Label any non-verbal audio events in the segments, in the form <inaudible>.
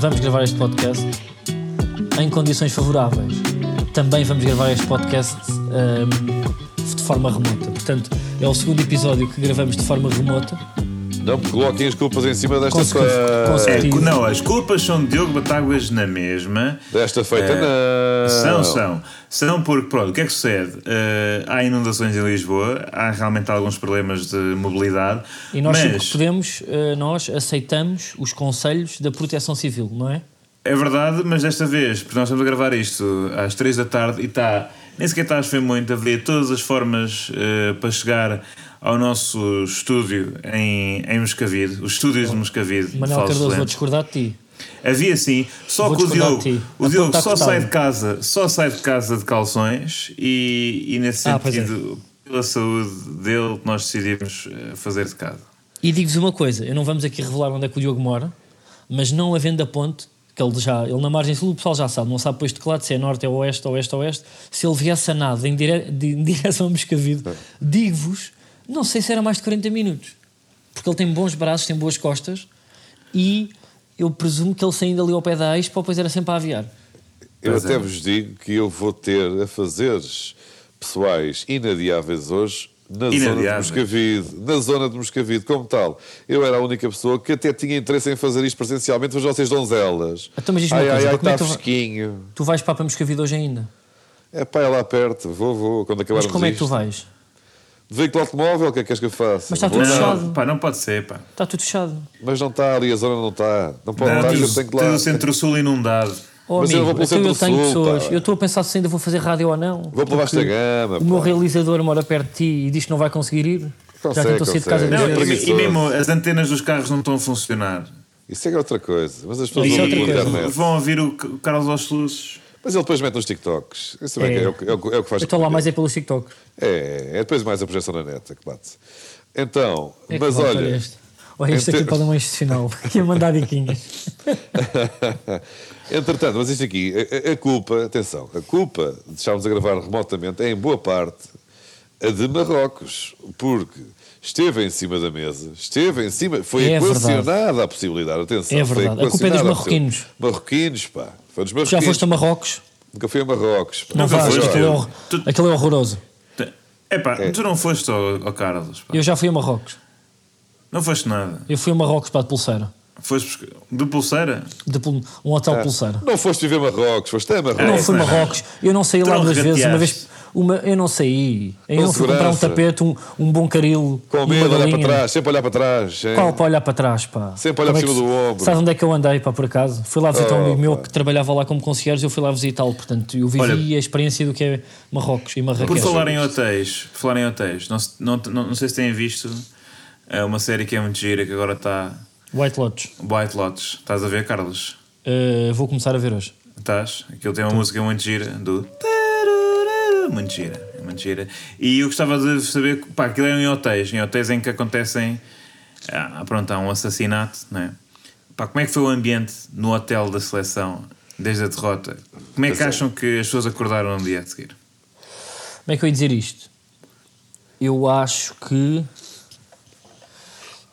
vamos gravar este podcast em condições favoráveis. Também vamos gravar este podcast ahm, de forma remota. Portanto, é o segundo episódio que gravamos de forma remota. Não coloquem as culpas em cima desta, Consecu- fe- consecu- É, não, as culpas são de Diogo Batáguas na mesma. desta feita, É, não. São, são. São porque, pronto, o que é que sucede? Eh, há inundações em Lisboa, há realmente alguns problemas de mobilidade. E nós sempre mas podemos, ah, nós aceitamos os conselhos da Proteção Civil, não é? é verdade, mas desta vez, porque nós estamos a gravar isto às 3 da tarde e está, nem sequer está a chover muito, havia todas as formas eh, para chegar ao nosso estúdio em, em Moscavide, os estúdios de Moscavide. Manuel Cardoso, vou discordar de ti. Havia sim, só Vou que o Diogo, ti. o Diogo só sai de casa, só sai de casa de calções e, e nesse Ah, pois é. sentido, pela saúde dele, nós decidimos eh, fazer de casa. E digo-vos uma coisa: eu não vamos aqui revelar onde é que o Diogo mora, mas não havendo a ponte, que ele já, ele na margem sul, o pessoal já sabe, não sabe depois de que lado, se é norte, é oeste, oeste, oeste. Se ele viesse a nada em, dire, de- <laughs> em direção a Moscavide, digo-vos, não sei se era mais de 40 minutos, porque ele tem bons braços, tem boas costas e eu presumo que ele saindo ali ao pé da Expo, depois era sempre a aviar. Eu Pois até é. vos digo que eu vou ter a fazeres pessoais inadiáveis hoje na zona de. Moscavide. Na zona de Moscavide, como tal. Eu era a única pessoa que até tinha interesse em fazer isto presencialmente, mas vocês donzelas. Então, mas diz-me ai, ai, coisa, ai, como é está tu fresquinho. Tu vais para, para Moscavide hoje ainda, É pá, é lá perto. Vou, vou. Quando acabarmos mas como é que tu isto. vais? De veículo automóvel, o que é que queres que eu faça? Mas está tudo fechado. Pá, não pode ser, pá. Está tudo fechado. Mas não está ali, a zona não está. Não pode Não, estar, tens- eu tenho que tens lá. o centro-sul inundado. Oh, Mas eu amigo, vou pelo então eu tenho Centro-Sul, pessoas. pá. Eu estou a pensar se ainda vou fazer rádio ou não. Vou pela vasta gama. O meu realizador mora perto de ti e diz que não vai conseguir ir. Já Consegue, tentou sair de casa Não, é vezes. e, e mesmo as antenas dos carros não estão a funcionar. Isso é outra coisa. Mas as pessoas é vão. Vão ouvir o Carlos aos Luzes. Mas ele depois mete nos TikToks. Isso é, É. que é, o, que- é o que- é o que faz. Eu estou lá mais é pelos TikTok. É, é depois mais a projeção na neta que bate. Então, É que mas volta olha. Este. Olha, este aqui Ente- pode um institucional. <laughs> Aqui a mandar diquinhas. <laughs> Entretanto, mas isto aqui, a, a- culpa, atenção, a culpa de estarmos a gravar remotamente é em boa parte a de Marrocos, porque esteve em cima da mesa, esteve em cima, foi É equacionada a possibilidade, atenção. É foi verdade. A culpa é dos marroquinos. Marroquinos, pá. Foi dos Já marroquinos. foste a Marrocos? Nunca fui a Marrocos. pá. Não Nunca vais, foste. aquilo é, hor- Tu- aquilo é horroroso. Epá, É. tu não foste ao, ao Carlos. pá. Eu já fui a Marrocos. Não foste nada. Eu fui a Marrocos para de pulseira. Foste buscar- de pulseira? De pul- um hotel Ah, de pulseira. Não foste viver Marrocos, foste a Marrocos. Não fui a Marrocos. Eu não saí Tu lá não duas vezes. Uma regateaste. Uma, eu não saí. Eu não fui comprar um tapete, um, um bom caril. Com medo, olhar para trás, sempre olhar para trás. hein? Qual para olhar para trás, pá? Sempre olhar é cima que- do ombro. Sabes onde é que eu andei, pá, por acaso? Fui lá visitar um Oh, amigo meu que trabalhava lá como concierge eu fui lá visitá-lo. Portanto, eu vivi Olha, a experiência do que é Marrocos e Marrakech. Por falar em hotéis, por falar em hotéis, não, não, não, não sei se têm visto é uma série que é muito gira, que agora está White Lodge. White Lotus. Estás a ver, Carlos? Uh, vou começar a ver hoje. Estás? Aquilo tem uma música muito gira do. Muito gira, é muito gira. E eu gostava de saber, pá, aquilo é em hotéis, em hotéis em que acontecem. Ah, pronto, há um assassinato, não é? Pá, como é que foi o ambiente no hotel da seleção desde a derrota? Como é que é. acham que as pessoas acordaram no dia a seguir? Como é que eu ia dizer isto? Eu acho que.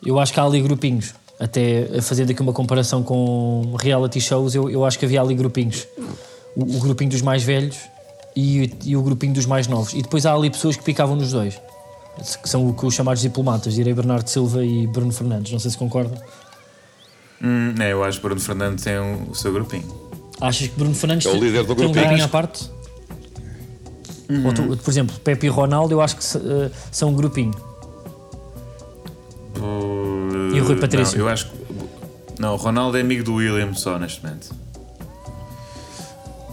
Eu acho que há ali grupinhos. Até fazendo aqui uma comparação com reality shows, eu, eu acho que havia ali grupinhos. O, o grupinho dos mais velhos e, e o grupinho dos mais novos. E depois há ali pessoas que picavam nos dois. Que são o- os chamados diplomatas. Direi Bernardo Silva e Bruno Fernandes. Não sei se concordam. Hum, é, eu acho que Bruno Fernandes tem o, o seu grupinho. Achas que Bruno Fernandes É o líder do tem um grupinho. grupinho à parte? Tu- por exemplo, Pepe e Ronaldo, eu acho que eh, são um grupinho. E o Rui Patrício? Não, eu acho que. Não, o Ronaldo é amigo do William só neste momento.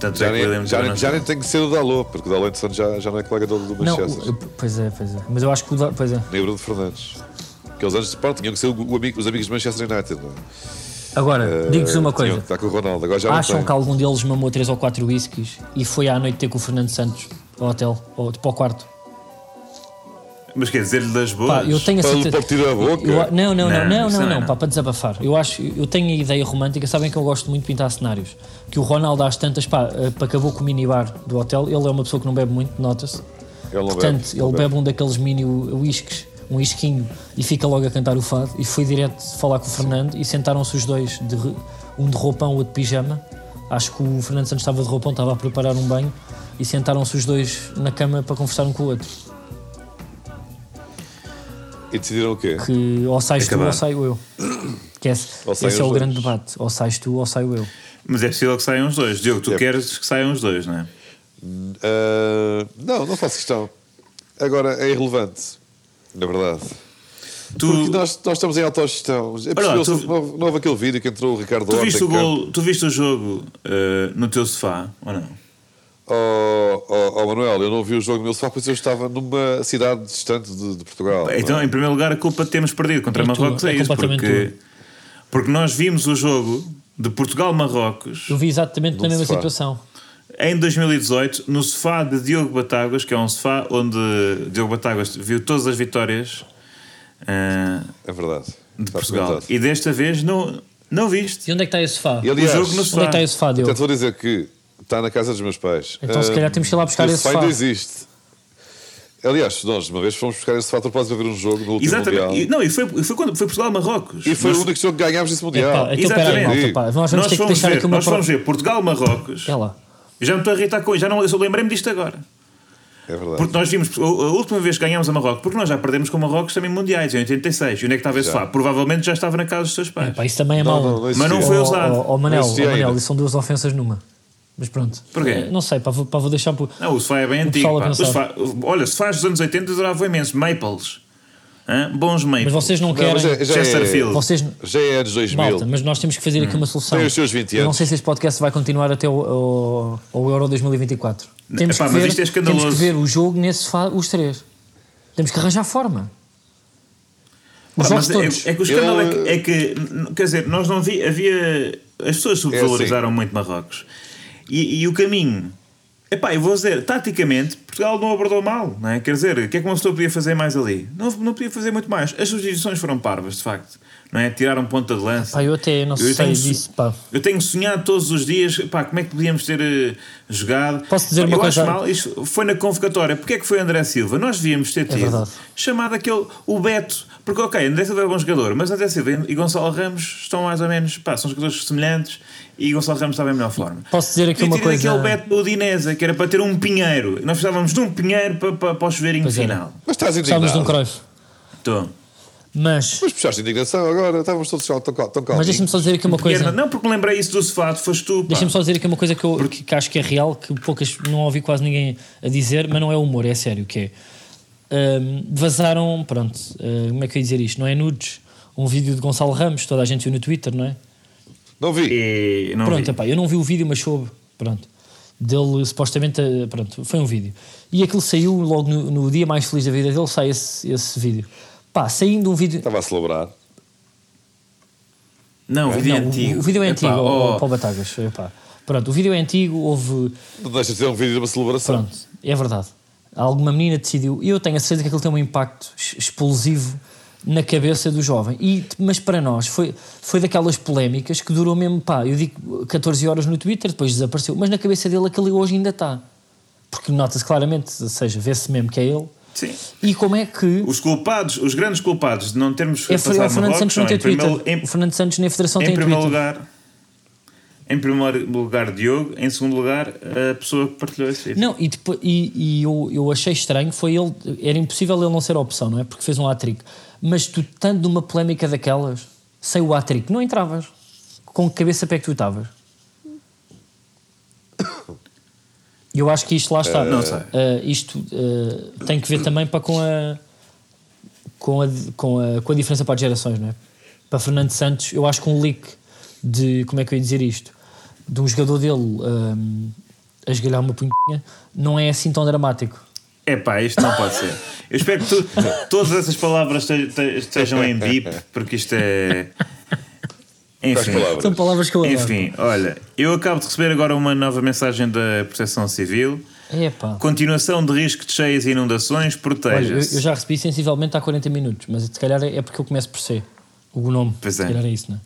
Tanto Já é que nem, já, nem, não já está. nem tem que ser o Dalot, porque o Dalot Santos já, já não é colega do, do Não, Manchester. eu- pois é, pois é. Mas eu acho que o. da- Pois é. Nem o Bruno Fernandes. Aqueles anos de Sport tinham que ser o, o amigo, os amigos do Manchester United. Não é? Agora, digo-vos uma coisa. que estar com o Ronaldo. Agora já Acham não que algum deles mamou 3 ou 4 whiskies e foi à noite ter com o Fernando Santos ao hotel, ou para o quarto? Mas quer dizer-lhe das boas? Pá, eu tenho a Para certeza. lhe partir a boca? Eu- não, não, não, Não, não, não, não é, não, não. pá, para desabafar. Eu acho, eu tenho a ideia romântica, sabem que eu gosto muito de pintar cenários. Que o Ronaldo às tantas, pá, eh, acabou com o minibar do hotel. Ele é uma pessoa que não bebe muito, nota-se. Ele Portanto, bebe, ele não bebe um daqueles mini whiskies um isquinho e fica logo a cantar o fado. E fui direto falar com o Fernando e sentaram-se os dois, de, um de roupão, outro de pijama. Acho que o Fernando Santos estava de roupão, estava a preparar um banho e sentaram-se os dois na cama para conversar um com o outro. E decidiram o quê? Que ou sais tu Acabar. ou saio eu. Que esse, esse é o dois. grande debate. Ou sais tu ou saio eu. Mas é possível que saiam os dois. Diogo, tu É. queres que saiam os dois, não é? Ah, não, não faço questão. Agora é irrelevante, na verdade. Tu, Porque nós, nós estamos em autogestão. É possível, tu- não, houve- não houve aquele vídeo que entrou o Ricardo tu, Horta viste o gol, tu viste o jogo eh, no teu sofá, ou não? Oh, oh, oh, Manuel, eu não vi o jogo no meu sofá, pois eu estava numa cidade distante de, de Portugal. Então, não é? em primeiro lugar, a culpa de termos perdido contra É Marrocos tua, é, é isso. Porque, tua. porque nós vimos o jogo de Portugal-Marrocos Eu vi exatamente na mesma sofá. situação. em 2018 no sofá de Diogo Batáguas, que é um sofá onde Diogo Batáguas viu todas as vitórias eh, É verdade. de Está Portugal. E desta vez não, não viste. E onde é que está esse sofá? E, aliás, o jogo no Onde é sofá. que está esse sofá, Diogo? Portanto, vou dizer que está na casa dos meus pais. Então, se calhar temos que ir lá buscar esse sofá ainda existe. Aliás, nós uma vez fomos buscar esse sofá de propósito a ver um jogo no último Exatamente. Mundial. E, não, e foi, foi quando foi Portugal-Marrocos. E foi Nós- o único jogo que ganhámos nesse Mundial. Então, peraí, Exatamente. malta, pá. Nós vamos Nós ter que fomos deixar ver, aqui uma nós fomos prova. ver Portugal-Marrocos. É lá. Eu já me estou a irritar com já não, eu lembrei-me disto agora. É verdade. Porque nós vimos, a última vez que ganhámos a Marrocos, porque nós já perdemos com Marrocos também mundiais, em 86. E onde é que estava esse sofá? Provavelmente já estava na casa dos seus pais. Pá, isso também é mau. Mas não foi usado. ó, Manel, ó, Manel, isso são duas ofensas numa. Mas pronto. Porquê? Eh, Não sei, pá, vou, pá, vou deixar por. Não, o sofá é bem antigo. pá. Sofá- olha, se faz dos anos 80, eu adorava imenso. Maples. Hã? Bons Maples. Mas vocês não Não, querem. mas é- já, Chesterfield. é, Vocês. já é anos 2000. Malta, mas nós temos que fazer aqui uma solução. Tem os seus 20 Eu não anos. sei se este podcast vai continuar até o, o, o Euro 2024. Temos, Epá, que mas ver, isto é temos que ver o jogo nesse sofá, os três. Temos que arranjar forma. Os Pá, mas todos. é, é que o escândalo é, que, Eu- é que, quer dizer, nós não vi, havia. As pessoas subvalorizaram assim. muito Marrocos. E, e o caminho. Epá, eu vou dizer, taticamente, Portugal não abordou mal, não é? Quer dizer, o que é que uma pessoa podia fazer mais ali? Não, não podia fazer muito mais. As substituições foram parvas, de facto. Não é? Tiraram ponta de lança. Pá, eu até não sei tenho so- disso. Pá. Eu tenho sonhado todos os dias, pá, como é que podíamos ter eh, jogado. Posso dizer Pá, uma eu coisa? acho mal, isto foi na convocatória. Porquê é que foi André Silva? Nós devíamos ter tido É chamado aquele, o Beto. Porque, ok, André Silva é bom jogador, mas André Silva e Gonçalo Ramos estão mais ou menos, pá, são jogadores semelhantes e Gonçalo Ramos estava em melhor forma. Posso dizer aqui Podia uma coisa? aquele Beto do Udinese, que era para ter um pinheiro. Nós precisávamos de um pinheiro para, para, para o chuveirinho Pois era. final. Mas estás indignado. Precisávamos de um Cruyff. Estou. Mas, Mas puxaste indignação agora. Estávamos todos tão, tão, tão calmos. mas deixa-me só dizer aqui uma coisa. Não, porque me lembrei isso do sofá, foste tu. Deixa-me só dizer aqui uma coisa que eu que, que acho que é real, que poucas não ouvi quase ninguém a dizer, mas não é humor, é sério, que é hum, vazaram, pronto, hum, como é que eu ia dizer isto? Não é nudes, um vídeo de Gonçalo Ramos, toda a gente viu no Twitter, não é? Não vi. E não pronto, vi. epá, eu não vi o vídeo, mas soube, pronto, dele supostamente, eh, pronto, foi um vídeo. E aquilo saiu logo no, no dia mais feliz da vida dele, sai esse, esse vídeo. Pá, saindo um vídeo... Estava a celebrar. Não, o vídeo é Não, o- antigo. O, vídeo é Epá, antigo, oh, Paulo Batagas, epá. Pronto, o vídeo é antigo, houve... Não deixa de ser um vídeo de uma celebração. Pronto, é verdade. Alguma menina decidiu, e eu tenho a certeza que aquilo tem um impacto ex- explosivo na cabeça do jovem. E, mas para nós foi, foi daquelas polémicas que durou mesmo, pá, eu digo 14 horas no Twitter, depois desapareceu. Mas na cabeça dele aquilo hoje ainda está. Porque nota-se claramente, ou seja, vê-se mesmo que é ele. Sim. E como é que. Os culpados, os grandes culpados de não termos É, o Fernando Santos não tem em primeiro, Twitter. em, o Fernando Santos nem a Federação em tem primeiro Twitter. lugar, em primeiro lugar Diogo, em segundo lugar a pessoa que partilhou esse vídeo. Não, e, depois, e, e eu, eu achei estranho, foi ele, era impossível ele não ser a opção, não é? Porque fez um hat-trick. Mas tu, tanto numa polémica daquelas, sem o hat-trick, não entravas. Com que cabeça pé que tu estavas? Eu acho que isto lá está. Não sei. Uh, isto uh, tem que ver também para com a, com, a, com, a, com a diferença para as gerações, não é? Para Fernando Santos, eu acho que um leak de, como é que eu ia dizer isto, de um jogador dele um, a esgalhar uma punhinha, não é assim tão dramático. É pá, isto não pode ser. Eu espero que tu, todas essas palavras te- te- estejam em bip, porque isto é. Enfim. palavras? São palavras que eu adoro. Enfim, olha, eu acabo de receber agora uma nova mensagem da Proteção Civil. Epá. Continuação de risco de cheias e inundações, Olha, eu, proteja-se. eu já recebi sensivelmente há 40 minutos, mas se calhar é porque eu começo por C. O nome. Pois se é. calhar é isso, não é?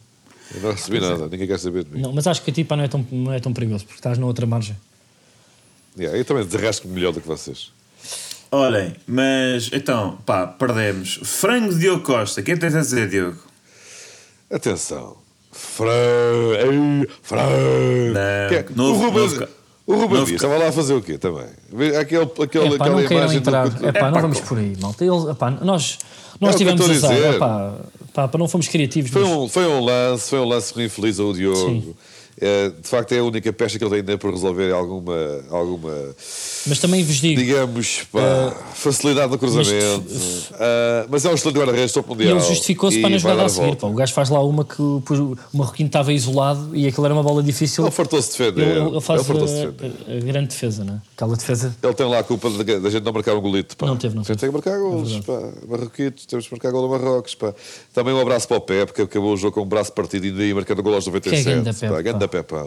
Eu não recebi nada. Ninguém quer saber de mim. Não, mas acho que a ti pá, não, é tão, não é tão perigoso, porque estás na outra margem. Yeah, eu também desarrasco melhor do que vocês. Olhem, mas então, pá, perdemos. Frango de Diogo Costa. O que é que tens a dizer, Diogo? Atenção. Fran. Ei, Fran. Não, é- novo- o Ruben, novo- o Ruben novo- Dias estava lá a fazer o quê também? Aquele, aquele, Epá, aquela não imagem entrar. do. <laughs> Epá, não vamos por aí, malta. Eles, epá, nós nós É tivemos azar. Epá, pá, não fomos criativos. Foi mas- um, foi um lance, foi um lance infeliz ao Diogo. Sim. É, de facto, é a única pecha que ele tem ainda por resolver alguma, alguma Mas também vos digo, digamos, pá, facilidade no cruzamento. Ah, Mas, é um excelente guarda-redes top mundial. ele justificou-se para na jogada dar a seguir. pá. O gajo faz lá uma que o Marroquino estava isolado e aquilo era uma bola difícil. Ele fartou-se de defender. Ele, ele faz fartou-se de a, defender. a- a grande defesa, né? Aquela defesa. Ele tem lá a culpa da, gente não marcar um golito. Pá. Não teve, não A gente teve. tem que marcar golos. pá. Marroquitos, temos que marcar gol a Marrocos. Pá. Também um abraço para o Pep, que acabou o jogo com um braço partido e ainda ia marcando gol aos 97. Que é ganda Pep, pá. Ganda pá.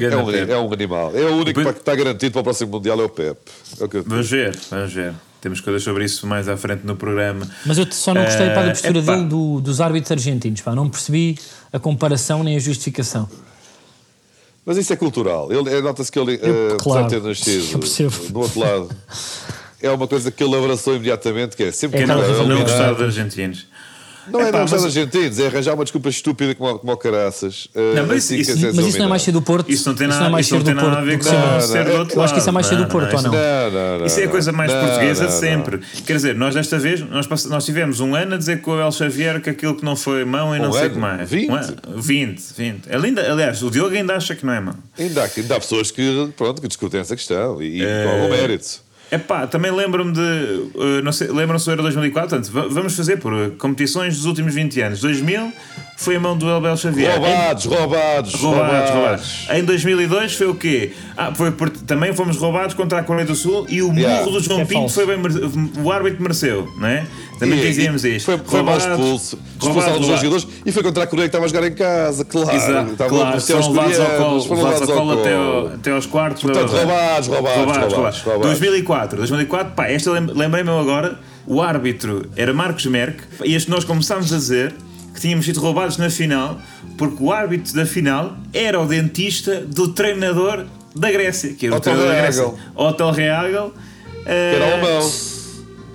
É um, é um animal. É o único Depois- que está garantido para o próximo Mundial é o Pep. É Vamos ver, vamos ver. Temos coisas sobre isso mais à frente no programa. Mas eu só não gostei da Eh, postura epá. dele do- dos árbitros argentinos. Pá. Não percebi a comparação nem a justificação. Mas isso é cultural. Ele, é- Nota-se que ele, Eu- eh, claro. apesar de ter nascido do outro lado, é uma coisa que ele abraçou imediatamente, que é sempre É que Não, aquela ele não rivalidade. gostar dos argentinos. Não é Epá, não gostar mas- dos argentinos, é arranjar uma desculpa estúpida como, como o caraças. eh, Não, mas assim isso- é Mas isso não é mais ser do Porto? Isso não tem Isso nada, é mais isso não tem do nada a Porto ver com ser- Não, ser não, do outro eu acho que isso é mais ser do. Porto, Não, ou não? Não, não, não, Isso é a não. coisa mais Não, portuguesa não, não. sempre. Quer dizer, nós desta vez nós, nós tivemos um ano a dizer com o El Xavier que aquilo que não foi mão e não sei o que mais. 20? Um ano? 20, 20. Ainda, aliás, o Diogo ainda acha que não é mão. Ainda há, ainda há pessoas que, pronto, que discutem essa questão e, e É. com algum mérito. Epá, também lembro-me de. uh, não sei, lembram-se do Euro 2004? Portanto, va- vamos fazer por uh, competições dos últimos 20 anos. 2000 foi a mão do Elbel Xavier. Roubados, roubados, Roubados, roubados. Em 2002 foi o quê? Ah, foi por- também fomos roubados contra a Coreia do Sul e o murro Yeah. do João É Pinto falso. foi bem, o árbitro mereceu, não é? Também E- dizíamos isto. Foi, foi mal Roubados, expulso. Expulsaram os jogadores e foi contra a Coreia que estava a jogar em casa, claro. Exato, claro, foram levados ao colo, foram levados ao colo até, ao- colo. até aos quartos. Portanto, roubados, roubados, roubados, Roubados, roubados. 2004, 2004, pá, esta lem- lembrei-me agora, o árbitro era Marcos Merck, e este nós começámos a dizer que tínhamos sido roubados na final, porque o árbitro da final era o dentista do treinador da Grécia, que era o Hotel treinador da Grécia. Reagel. Hotel Reagel. eh, Era alemão.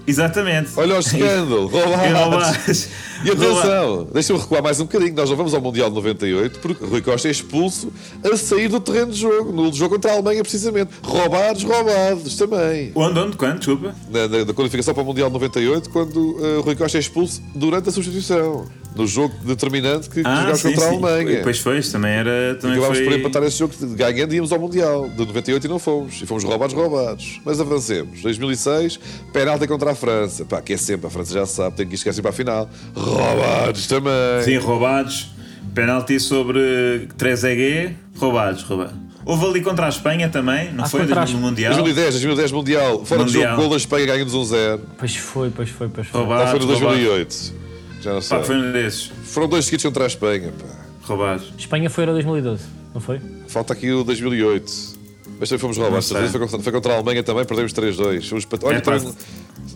Exatamente. Olha o escândalo, <laughs> roubados. E atenção, deixa-me recuar mais um bocadinho. Nós não vamos ao Mundial de 98 porque Rui Costa é expulso a sair do terreno de jogo, no jogo contra a Alemanha, precisamente. Roubados, roubados também. Onde, onde, quando? Desculpa. Na, na- na qualificação para o Mundial de 98, quando eh, Rui Costa é expulso durante a substituição, no jogo determinante que, que Ah, jogámos sim, contra a sim. Alemanha. Pois foi, isso também era. Também Acabámos foi... por empatar esse jogo, ganhando e íamos ao Mundial de 98 e não fomos. E fomos roubados, roubados. Mas avancemos. 2006, penalti contra a França. Pá, que é sempre, a França já sabe, tem que ir chegar sempre à final. Roubados também. Sim, roubados. Penalti sobre 3EG, roubados, roubados. Houve ali contra a Espanha também, não Ah, foi? contra a No Mundial. 2010, 2010 Mundial. Fora de Mundial. jogo, gol da Espanha, ganhamos 1-0. Pois foi, pois foi, pois foi. Roubados. Ou foi no roubados. 2008? Já não sei. Pá, foi um desses. Foram dois seguidos contra a Espanha. Pá. Roubados. Espanha foi Euro 2012, não foi? Falta aqui o 2008. Mas também fomos roubados. Não. Foi contra, foi contra a Alemanha também, perdemos 3-2. Fomos pat- Olha, É, também,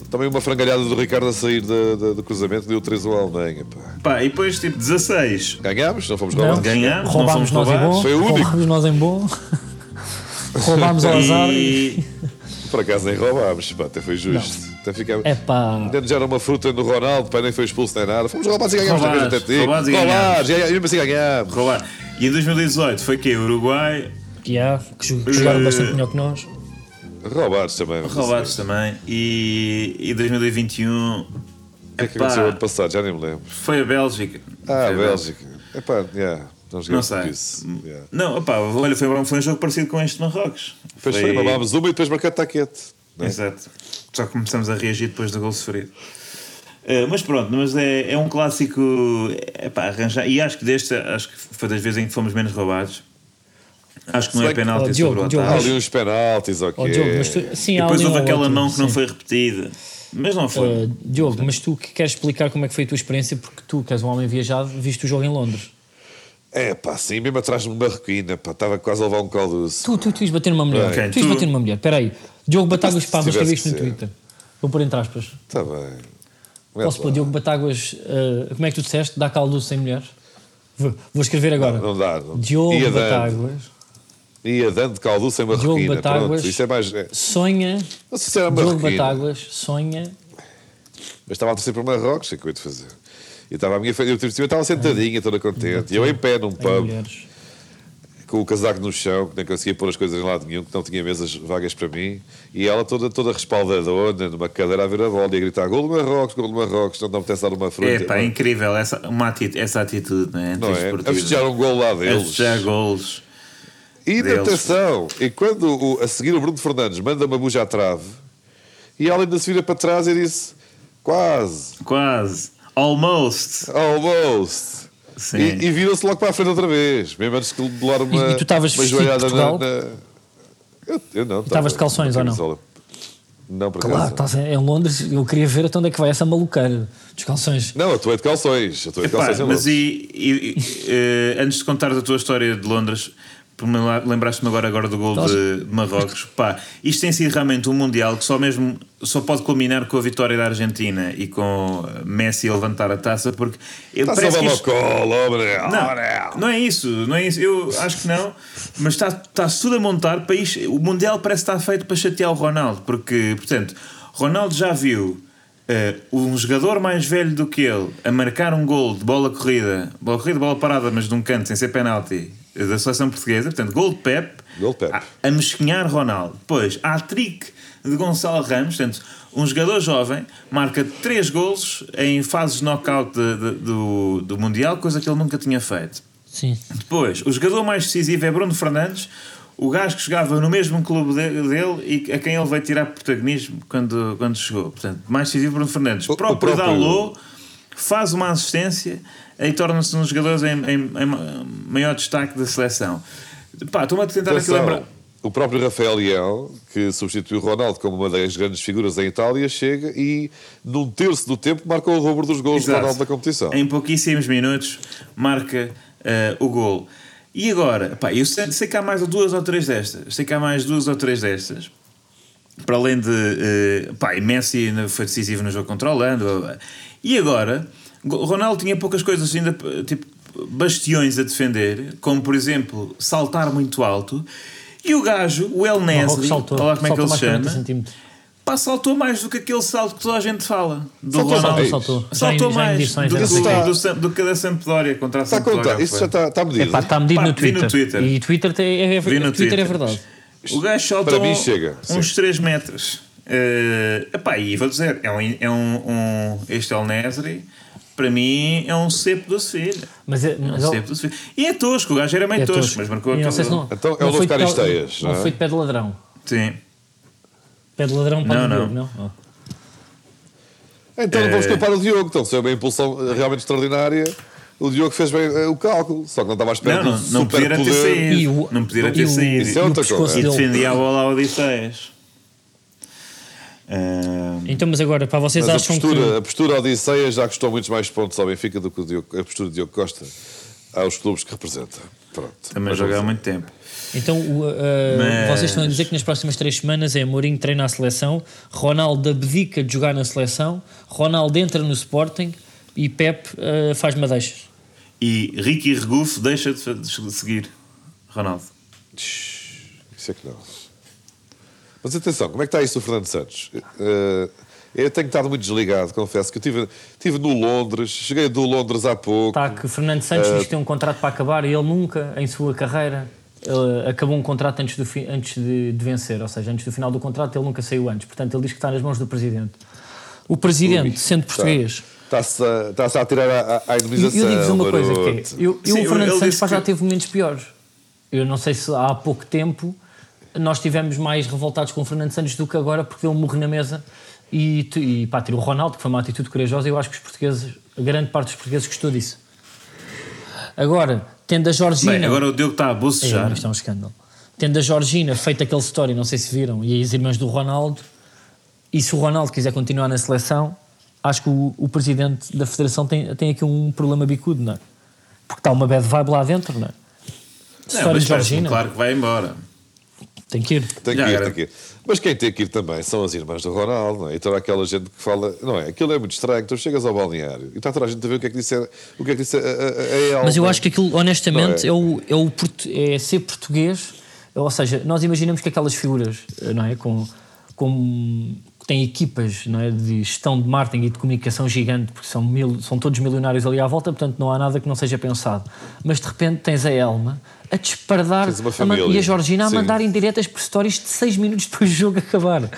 também uma frangalhada do Ricardo a sair do cruzamento, deu 3-1 à Alemanha. Pá. Pá, e depois tipo 16. Ganhámos? Não fomos Não. roubados? Ganhámos, não Roubámos fomos nós em roubados. bom. Foi o único. Roubámos nós em bom. <laughs> Roubámos ao azar. e- E. Por acaso nem roubámos, pá, até foi justo. Até ficava... É pá. Ainda nos era uma fruta no Ronaldo, pá, nem foi expulso nem nada. Fomos roubados e ganhámos Roubados, também, até ti. roubados e Roubados, e mesmo assim ganhámos. E em 2018 foi que Uruguai, Que há, que jo- que jogaram bastante melhor que nós. Roubados também. roubados também. E, e 2021. O que é que aconteceu ano passado? Já nem me lembro. foi a Bélgica. Ah, Foi a Bélgica. Epá, yeah, não sei. isso. Yeah. Não, opá, olha, foi, foi um jogo parecido com este de Marrocos. Depois foi, mamámos uma e depois marcou taquete. né? Exato. Só começamos a reagir depois do gol sofrido. Eh, mas pronto, mas é, é um clássico é pá, arranjar. E acho que deste, acho que foi das vezes em que fomos menos roubados. Acho que não é que- penalti Oh, sobre Diogo, o Diogo, ali uns penaltis, ok. Ó Diogo, mas tu, sim, E depois houve aquela outro, mão que não sim. foi repetida. Mas não foi. Uh, Diogo, mas tu que queres explicar como é que foi a tua experiência, porque tu, que és um homem viajado, viste o jogo em Londres. É pá, sim, mesmo atrás de uma marroquina, pá, estava quase a levar um caldoço. Tu, tu, tu ias bater numa mulher. Ok, tu ias tu- bater numa mulher. Espera aí. Diogo Batáguas, pá, escrever isto no que. Twitter. Vou pôr entre aspas. Está bem. Mete Posso lá. pôr Diogo Batáguas, uh, como é que tu disseste? Dá caldo sem mulheres? Vou, vou escrever agora. Não dá. Não. Diogo Ia Batáguas. Ia dando caldo sem Diogo marroquina. Batáguas. Pronto, isso é mais. É, Sonha, não sei se era Diogo. Batáguas, sonha. Mas estava a torcer para Marrocos, o que é que eu ia fazer? E estava a minha filha, eu estava sentadinha, toda contente. E eu em pé num pub, com o casaco no chão, que nem conseguia pôr as coisas em lado nenhum, que não tinha mesas vagas para mim. E ela toda, toda respaldadona, numa cadeira a ver a bola e a gritar: Gol do Marrocos, gol do Marrocos, não dá apetece dar uma fruta. É pá, é incrível essa, uma ati- essa atitude, não é? Não é? A festejar um gol lá A deles. festejar golos. E atenção, e quando o- a seguir o Bruno Fernandes manda uma buja à trave, e ela ainda se vira para trás e disse: Quase, Quase. Almost. almost. Sim. E, e virou-se logo para a frente outra vez, mesmo antes que lhe dar uma, E- e tu estavas uma vestido de joelhada na, na- Eu, eu não. Estavas de calções ou não? não? Não, por Claro, estás em Londres, eu queria ver até onde é que vai essa maluqueira dos calções. Não, eu estou de calções. Eu estou de Epá, calções em mas e, e- e, eh, antes de contar a tua história de Londres, lembraste-me agora, agora do gol de, de Marrocos. Pá, isto tem sido realmente um Mundial que só mesmo só pode culminar com a vitória da Argentina e com Messi a levantar a taça, porque ele Está parece só que isto- colo, não, não é isso, não é isso. Eu acho que não, mas está, está-se tudo a montar para isto. O Mundial parece estar feito para chatear o Ronaldo, porque, portanto, Ronaldo já viu eh, um jogador mais velho do que ele a marcar um gol de bola corrida, bola corrida, bola parada, mas de um canto, sem ser penalti, da seleção portuguesa. Portanto, gol de Pep, Gol de Pep. a, a mesquinhar Ronaldo. Depois, há trick de Gonçalo Ramos, portanto, um jogador jovem marca 3 golos em fases de knockout de- de- do, do Mundial, coisa que ele nunca tinha feito. Sim. Depois, o jogador mais decisivo é Bruno Fernandes, o gajo que jogava no mesmo clube de- dele e a quem ele veio tirar protagonismo quando, quando chegou. Portanto, mais decisivo Bruno Fernandes. O, O- o próprio, próprio- Dalot faz uma assistência e torna-se um dos jogadores em, em- em ma- maior destaque da seleção. Pá, estou-me a tentar aqui lembrar. O próprio Rafael Leão, que substituiu o Ronaldo como uma das grandes figuras em Itália, chega e, num terço do tempo, marcou o rubro dos gols do Exato. Ronaldo na competição. Em pouquíssimos minutos marca eh, o gol. E agora, pá, eu sei, sei que há mais duas ou três destas. Sei que há mais duas ou três destas. Para além de. eh, pá, e Messi foi decisivo no jogo contra a Holanda. E agora, o Ronaldo tinha poucas coisas ainda, tipo, bastiões a defender, como por exemplo, saltar muito alto. E o gajo, o El saltou, olha lá como é que ele mais se 40 chama, pá, saltou mais do que aquele salto que toda a gente fala. Do Saltou Ronaldo. mais. Saltou. Saltou mais do, do, do, que da Sampdoria contra a Está a Sampdoria. contar, isso já está, está medido. Epá, está medido Pá, no vi no Twitter. Twitter. E Twitter, tem, é, é, no Twitter é Twitter. verdade. O gajo saltou Para mim chega, uns sim. 3 metros. Eh, epá, e vou dizer, é um, é um, um- este El Nesri, para mim, é um cepo da Sevilha. Mas, é, É um mas cepo da Sevilha. E é tosco, o gajo era meio é tosco, tosco. mas marcou sei se não, Então é o pé- Caristeias, Não não é? foi de pé de ladrão. Sim. Pé de ladrão para Não, o não. Diogo, não? Oh. Então vamos culpar o Diogo. Então, se é uma impulsão realmente extraordinária, o Diogo fez bem eh, o cálculo. Só que não estava à espera Não, não, do não podia ter saído. E o- não podia e ter saído. Isso é outra coisa. E defendia a bola ao Odisseias. Então, mas agora, para vocês Mas a acham postura, que. a postura Odisseia já custou muitos mais pontos ao Benfica do que o Diogo- a postura de Diogo Costa aos clubes que representa. Pronto. também joga há muito tempo. Então, uh, Mas- vocês estão a dizer que nas próximas três semanas é Mourinho treina a seleção, Ronaldo abdica de jogar na seleção, Ronaldo entra no Sporting e Pep uh, faz madeixas. E Ricky Regufe deixa de seguir Ronaldo. Isso é que não. Mas atenção, como é que está isso o Fernando Santos? Eh, eu tenho estado muito desligado, confesso que eu estive estive no Londres, cheguei do Londres há pouco. Está que Fernando Santos Uh, diz que tem um contrato para acabar e ele nunca, em sua carreira, uh, acabou um contrato antes, do fi- antes de, de vencer, ou seja, antes do final do contrato ele nunca saiu antes. Portanto, ele diz que está nas mãos do Presidente. O Presidente, sendo português, Está-se a, está-se a atirar à, à Eu, indemnização. eu digo-vos uma coisa, que é, eu, eu Sim, o Fernando Santos já que- teve momentos piores. Eu não sei se há pouco tempo nós estivemos mais revoltados com o Fernando Santos do que agora porque deu um murro na mesa e, e pá, tirou o Ronaldo, que foi uma atitude corajosa, eu acho que os portugueses, a grande parte dos portugueses gostou disso. Agora, tendo a Georgina... Bem, agora o Diogo está a É, bocejar. isto é um escândalo. Tendo a Georgina feito aquele story, não sei se viram, e as irmãs do Ronaldo, e se o Ronaldo quiser continuar na seleção, acho que o, o presidente da federação tem, tem aqui um problema bicudo, não é? Porque está uma bad vibe lá dentro, não é? Não, História mas Georgina, claro que vai embora. Tem que ir. Tem que ir, tem que ir. Mas quem tem que ir também são as irmãs do Ronaldo, não é? E toda aquela gente que fala, não é? Aquilo é muito estranho. Tu chegas ao balneário e está toda a gente a ver o que é que disse, a- o que é que disse a, a, a ela. Mas eu acho que aquilo, honestamente, Não é, o, é, o é ser português ou seja, nós imaginamos que aquelas figuras, não é? Com, com, têm equipas não é? de gestão de marketing e de comunicação gigante, porque são, mil, são todos milionários ali à volta, portanto não há nada que não seja pensado. Mas de repente tens a Elma a família, e a Georgina sim. a mandar indiretas por stories de 6 minutos depois do jogo acabar.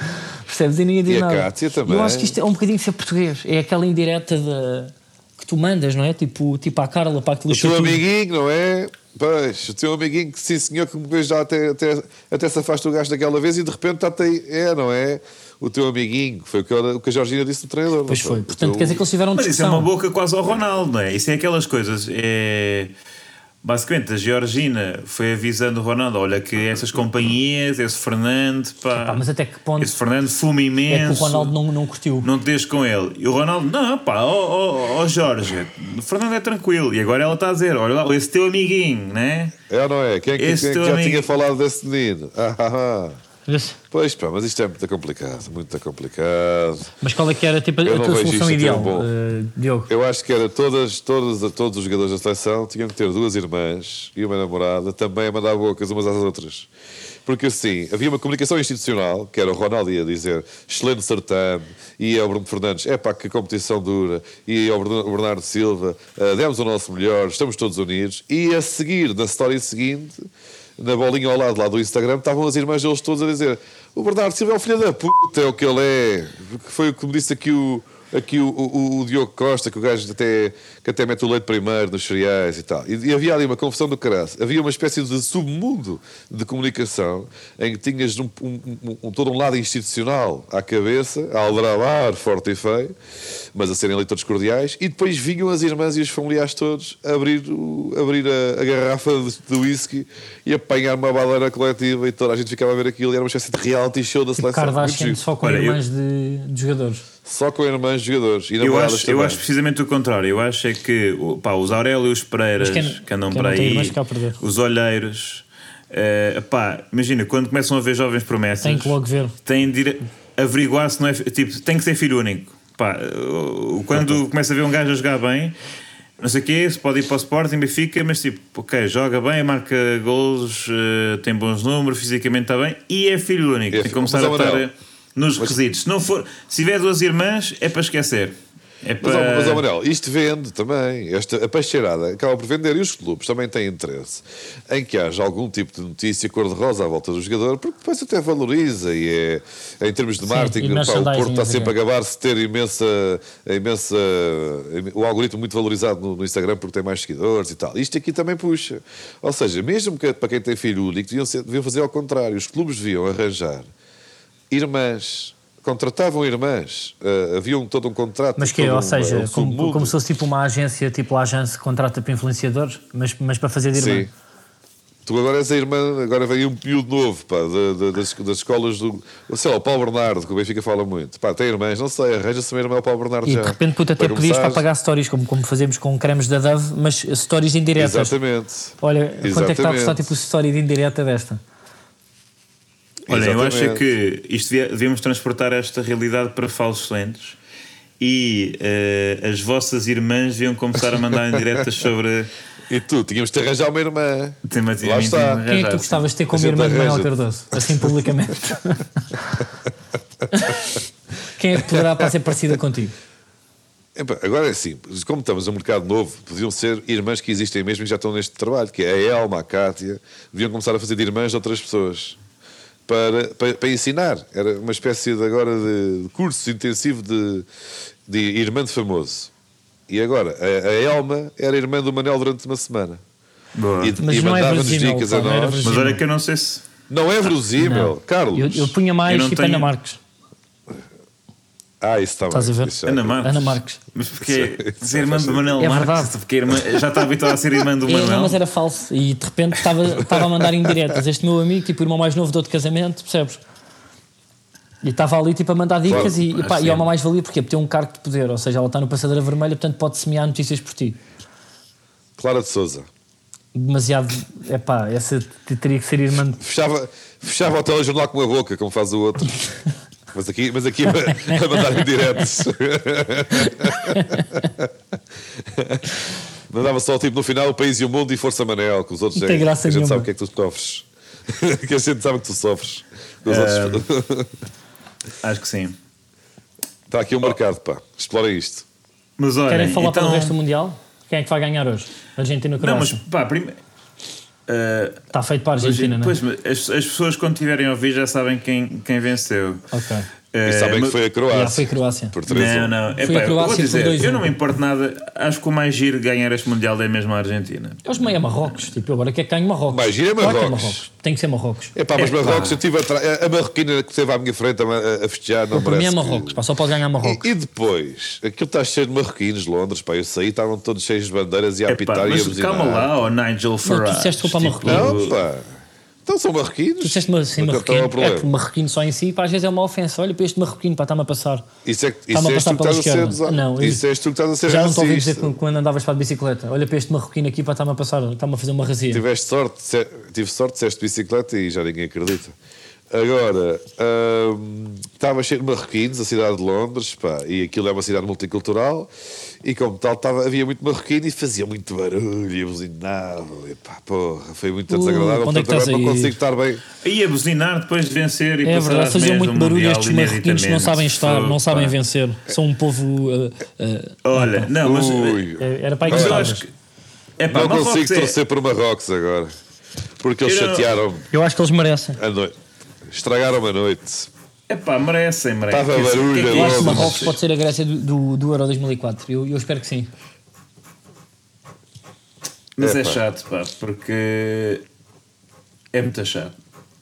Percebes? E ninguém diz E a nada. Cátia também. Eu acho que isto é um bocadinho ser português. É aquela indireta da que tu mandas, não é? Tipo, tipo à Carla para aquilo O teu amiguinho, não é? Pois, o teu amiguinho que sim senhor que me vez já até, até, até se afasta o gajo daquela vez e de repente está aí. É, não é? O teu amiguinho, que foi o que, ela- o que a Georgina disse no treinador. Pois foi. Portanto, teu- quer dizer que eles tiveram Mas isso é discussão. uma boca quase ao Ronaldo, não é? Isso é aquelas coisas. É... Basicamente, a Georgina foi avisando o Ronaldo: olha, que essas companhias, esse Fernando, pá, Pá, mas até que ponto esse Fernando fuma é imenso. que o Ronaldo não, não curtiu? Não te deixes com ele. E o Ronaldo, não, pá, ó ó, ó, Jorge, o Fernando é tranquilo. E agora ela está a dizer: olha lá, esse teu amiguinho, né? É ou não é? Quem, quem, Esse quem já tinha falado desse menino? Ah, ah, ah. Pois pá, mas isto é muito complicado, muito complicado. Mas qual é que era tipo, a tua solução ideal, um bom- eh, Diogo? Eu acho que era todas, todas, todos os jogadores da seleção tinham que ter duas irmãs e uma namorada também a mandar bocas umas às outras. Porque assim, havia uma comunicação institucional, que era o Ronaldo ia dizer excelente certame, e ao Bruno Fernandes, é pá, que competição dura, e ao Bernardo Silva, "Ah, demos o nosso melhor, estamos todos unidos, e a seguir, na história seguinte, na bolinha ao lado lá do Instagram, estavam as irmãs deles todos a dizer o Bernardo Silva é o filho da puta, é o que ele é. Foi o que me disse aqui o, aqui o, o, o Diogo Costa, que o gajo até, que até mete o leite primeiro nos cereais e tal. E, e havia ali uma confusão do caraço. Havia uma espécie de submundo de comunicação em que tinhas um, um- um- um- todo um lado institucional à cabeça, a aldrabar forte e feio, mas a serem leitores cordiais, e depois vinham as irmãs e os familiares todos abrir, o, abrir a, a garrafa de, de whisky e apanhar uma baleira coletiva e toda a gente ficava a ver aquilo e era uma espécie de reality show da seleção. Kardashian só com Olha, eu- irmãs de, de jogadores. Só com irmãs jogadores e Eu acho, eu acho precisamente o contrário. Eu acho é que pá, os Aurélios Pereiras quem- que andam tem aí, os olheiros, eh, pá, imagina, quando começam a ver jovens promessas, Tem que logo ver. têm de ir averiguar se não é. Tipo, tem que ser filho único. Pá, quando começa a ver um gajo a jogar bem, não sei o quê, se pode ir para o Sporting, Benfica, mas tipo, ok, joga bem, marca golos, eh, tem bons números, fisicamente está bem e é filho único. É tem que começar a estar Amarelo, eh, nos requisitos. Se não for, se tiver duas irmãs, é para esquecer. É Mas, para... mas ó, Manel, isto vende também. Esta, a peixeirada acaba por vender e os clubes também têm interesse em que haja algum tipo de notícia cor-de-rosa à volta do jogador, porque depois até valoriza e é, em termos de marketing. e pá, o Porto está sempre a gabar-se de ter imensa, imensa. o algoritmo muito valorizado no, no Instagram porque tem mais seguidores e tal. Isto aqui também puxa. Ou seja, mesmo que para quem tem filho único, deviam, ser- deviam fazer ao contrário. Os clubes deviam arranjar irmãs. Contratavam irmãs, uh, havia um, todo um contrato. Mas que ou um- seja, um como, como se fosse tipo uma agência, tipo a agência contrata para influenciadores, mas, mas para fazer de irmã. Sim. Tu agora és a irmã, agora vem um miúdo novo, pá, da- da- das, das escolas do. Sei lá, o Paulo Bernardo, que o Benfica fala muito. Pá, tem irmãs, não sei, arranja-se uma irmã ao Paulo Bernardo E já. de repente, puta, até Para podias para pagar stories, como, como fazemos com cremes da Dove, mas stories indiretas. Exatamente. Olha, quanto é que está a Exatamente. custar tipo story de indireta desta? Olha, eu acho que isto devíamos transportar esta realidade para falos excelentes e eh, as vossas irmãs deviam começar a mandar indiretas sobre E tu, tínhamos de arranjar uma irmã. tematicamente. Lá está. Quem é que tu gostavas de ter como irmã de Manuel. Cardoso? Assim publicamente. <laughs> Quem é que poderá para ser parecida contigo? Agora é assim, como estamos num mercado novo, podiam ser irmãs que existem mesmo e já estão neste trabalho, que é a Elma, a Cátia, deviam começar a fazer de irmãs de outras pessoas. Para, para, para ensinar. Era uma espécie de, agora de curso intensivo de, de irmã de famoso. E agora, a, a Elma era irmã do Manel durante uma semana. Boa. E, Mas e é mandava-nos verosímil, dicas a era nós. verosímil. Mas olha que eu não sei se. Não é verosímil, Não. Carlos. Eu, eu punha mais Eu Ana Marques. Ah, isso está Estás bem. a ver? Isso é- Ana Marques. Ana Marques. Mas porque Isso ser irmã faz do Manel É Marques, verdade. porque irmã, já está habituada a ser irmã do <laughs> É, Manuel. não, mas era falso. E de repente estava, estava a mandar indiretas. Este meu amigo, tipo, o irmão mais novo de outro casamento, percebes? E estava ali tipo a mandar dicas Claro, e, e, pá, e é uma mais-valia porque tem um cargo de poder, ou seja, ela está no passadeira vermelha, portanto pode semear notícias por ti. Clara de Souza. Demasiado, é pá, essa teria que ser irmã. Fechava, fechava o telejornal com a boca, como faz o outro. <laughs> Mas aqui, mas aqui <laughs> a, a mandar em diretos. Mandava só tipo no final o país e o mundo e força Manel, que os outros Não tem é- graça a gente nenhuma. sabe o que é que tu cofres. <laughs> que a gente sabe que tu sofres. com os outros. <laughs> Acho que sim. Está aqui um mercado, pá. Explora isto. Mas olha, Querem falar então... para o resto do Mundial? Quem é que vai ganhar hoje? Argentina ou Não, mas Croácia? pá, primeiro. Uh, Está feito para a Argentina, não é? pois, as, as pessoas quando tiverem a ouvir já sabem quem, quem venceu. Ok. E Uh, sabem que foi a Croácia. Já foi a Croácia. Por 3 Não, não. Foi Epá, a Croácia vou por dizer, 2-1. eu não me importo nada. Acho que o mais giro ganhar este Mundial é mesmo a Argentina. Eles meio a Marrocos. Tipo, eu agora quer que ganhe Marrocos. Mais giro é Claro que Marrocos. Tem que ser Marrocos. É pá, mas Epá. Marrocos, eu tive atrás. A marroquina que esteve à minha frente a, a- a festejar, não Para mim é merece que- Marrocos. Pá, só pode ganhar Marrocos. E, e depois, aquilo está cheio de marroquinos, Londres, pá, eu saí, estavam todos cheios de bandeiras e a apitar e a mas buzinar. calma lá, ó Nigel Farage. disseste que foi para tipo, Marrocos. Não, pá. Então são marroquinos. Tu disseste assim, Qual é o marroquino. É marroquino só em si, pá, às vezes é uma ofensa. Olha para este marroquino, pá, está-me a passar. Isso é, que- isso a és passar tu que pela estás a ser Não, Isso és tu que estás a ser Já não estou a dizer racista. quando andavas para a bicicleta. Olha para este marroquino aqui, pá, está-me a passar. Está-me a fazer uma razia. Tiveste sorte, se- tive sorte, disseste bicicleta e já ninguém acredita. Agora, hum, estava cheio de marroquinos, a cidade de Londres, pá, e aquilo é uma cidade multicultural, e como tal estava, havia muito marroquino e fazia muito barulho, e buzinava, e pá, porra, foi muito Uh, desagradável, onde é que agora estás não consigo estar bem. Ia buzinar depois de vencer e É verdade, faziam muito barulho estes marroquinos que não sabem estar, não sabem vencer. São um povo. uh, uh, Olha, não, mas. Ui, é- era para aí que Mas eu estavas. acho que. É pá, não Marrocos consigo é- torcer por Marrocos agora, porque eles chatearam-me Eu acho que eles merecem. a noite, estragaram-me a noite. É pá, merecem, merecem. Estava barulho que é. Eu acho que? Marrocos pode ser a Grécia do, do, do Euro 2004. Eu, eu espero que sim. Mas é Epá. chato, pá, porque é muito chato.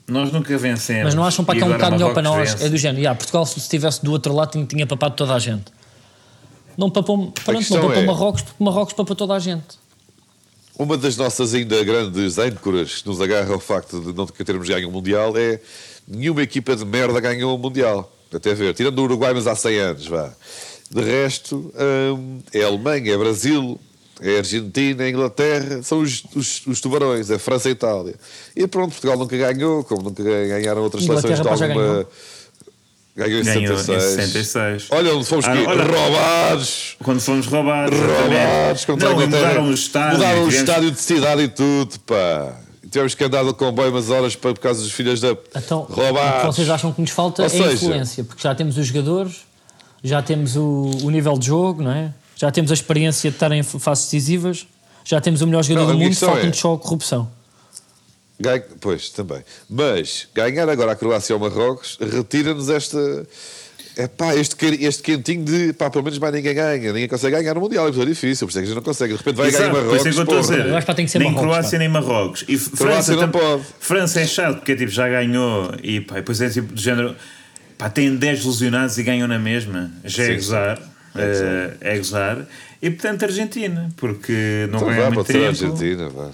Nós nunca vencemos. Mas não acham para que é um bocado melhor para nós? vence. É do género. Yeah, Portugal, se estivesse do outro lado, tinha, tinha papado toda a gente. Não papou, pronto, não papou é- Marrocos, porque Marrocos papou toda a gente. Uma das nossas ainda grandes âncoras que nos agarra ao facto de não termos ganho o Mundial é nenhuma equipa de merda ganhou o Mundial. Até ver, tirando o Uruguai, mas há 100 anos, vá. De resto, hum, é Alemanha, é Brasil, é Argentina, é Inglaterra, são os, os, os tubarões, é França e Itália. E pronto, Portugal nunca ganhou, como nunca ganharam outras seleções de alguma. ganhou. Em Ganhou em 66. 66. Olha onde fomos Ah, que olha- roubados. Quando fomos roubados. Roubados Não, mudaram o estádio. Mudaram o estádio de cidade e tudo, pá. Tivemos que andar de comboio umas horas para, por causa dos filhos da. Então, o roubados. que vocês acham que nos falta Ou é seja- influência, porque já temos os jogadores, já temos o, o nível de jogo, não é? já temos a experiência de estar em fases decisivas, já temos o melhor jogador Não, do mundo, falta-nos é- só a corrupção. Ganha- Pois, também. Mas ganhar agora a Croácia ou Marrocos retira-nos esta. É pá, este, este quentinho de pá, pelo menos mais ninguém ganha, ninguém consegue ganhar no Mundial, é difícil, por isso é que a gente não consegue. De repente vai Exato, ganhar Marrocos. é que eu porra. acho que tem que ser nem Marrocos, Croácia pá. nem Marrocos. E Croácia França, não tam- pode. França é chato, porque é tipo, já ganhou e pá, depois é tipo do género. Pá, têm 10 lesionados e ganham na mesma. Já é gozar. É eh, É gozar. E portanto, Argentina, porque não Então ganha vá, muito tempo. Argentina, vá.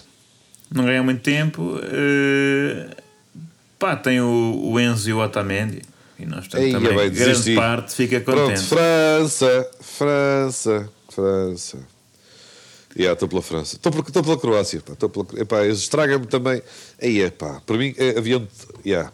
Não ganha muito tempo. eh, pá, tem o, o Enzo e o Otamendi. E nós Aí, também, bem, grande desisti. parte, fica Pronto, contente. França, França, França. Yeah, estou pela França. Estou pela Croácia. Pá. Estou pela, epá, estraga-me também. Aí, epá, para mim eh, havia um, yeah,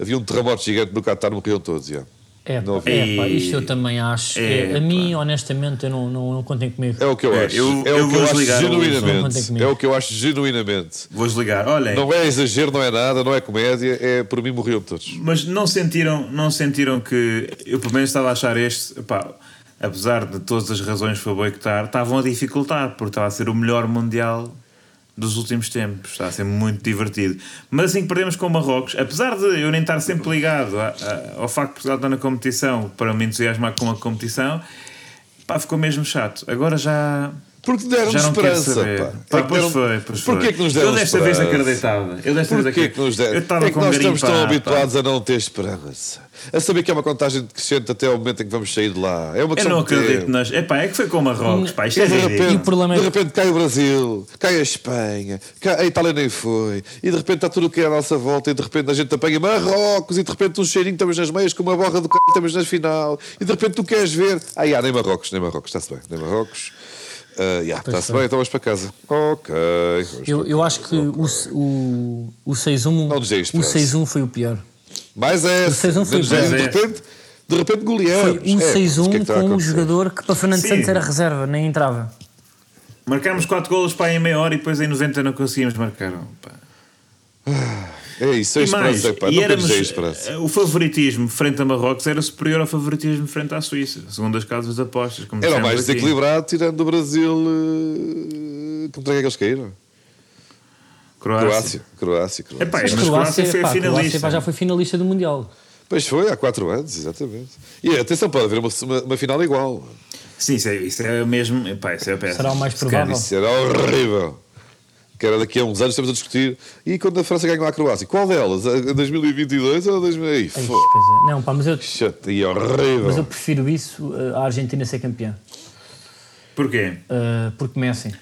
havia um terremoto gigante no Qatar, morriam todos. Yeah. É, é, pá, isto eu também acho. É, a mim, honestamente, eu não, não, não contem comigo. É o que eu É, acho. eu- é eu o que vou eu acho genuinamente. É o que eu acho genuinamente. Vou desligar. Olhem, Não é exagero, não é nada, não é comédia, é por mim morriam todos. Mas não sentiram, não sentiram que eu pelo menos estava a achar este, pá, apesar de todas as razões para boicotar, estavam a dificultar, porque estava a ser o melhor mundial dos últimos tempos, está a ser muito divertido. Mas assim que perdemos com o Marrocos, apesar de eu nem estar sempre ligado a- a- ao facto de Portugal estar na competição para me entusiasmar com a competição, pá, ficou mesmo chato. Agora já. Porque deram Já não quero esperança, pá. Pá, É que pois deram- foi, pois Porquê foi. que nos deram Eu desta vez esperança? acreditava. Eu desta vez Porquê que acreditava. nos deram? Eu estava é que com nós estamos tão pá. habituados a não ter esperança. A saber que é uma contagem decrescente até ao momento em que vamos sair de lá. É uma Eu questão não de tempo. acredito nas. Epá, é que foi com o Marrocos, pá, isto é de, ridículo. repente, E o problema é de que- repente cai o Brasil, cai a Espanha, cai, a Itália nem foi, e de repente está tudo o que é à nossa volta, e de repente a gente apanha Marrocos, e de repente um cheirinho estamos nas meias, com uma borra do c... estamos na final, e de repente tu queres ver. Ah, já, nem Marrocos, nem Marrocos, está-se bem, nem Marrocos. Ah, já, está-se bem, então vamos para casa. Ok. Eu, eu acho que o, o, o 6-1 Não dê o esperança. 6-1 foi o pior. Mais é. O 6-1 foi de, bem. repente, de repente Foi goleamos. um É, mas o 6-1 que é a com um jogador que para Fernando Sim. Santos era reserva, nem entrava. Marcámos 4 golos para em meia hora e depois em 90 não conseguimos marcar. pá. É isso, é a mais, esperança. Pá. e éramos- esperança. o favoritismo frente a Marrocos era superior ao favoritismo frente à Suíça, segundo as casas de apostas. Como Era mais aqui. desequilibrado, tirando o Brasil. eh, Contra quem é que eles caíram? Croácia. Croácia. Croácia, Croácia. Epá, Mas mas Croácia foi a pá, Croácia, finalista. pá, já foi finalista do Mundial. Pois foi, há 4 anos, exatamente. E atenção, pode haver uma, uma, uma final igual. Sim, isso é, isso é mesmo. Epá, isso é péssimo. Será o mais provável. isso- era horrível. Que era daqui a uns anos estamos a discutir. E quando a França ganhou a Croácia? Qual delas? A 2022 ou a 2000? Ai, pois é. Não, pá, mas eu, Chato e mas eu horrível. prefiro isso uh, à Argentina ser campeã. Porquê? Uh, porque Messi.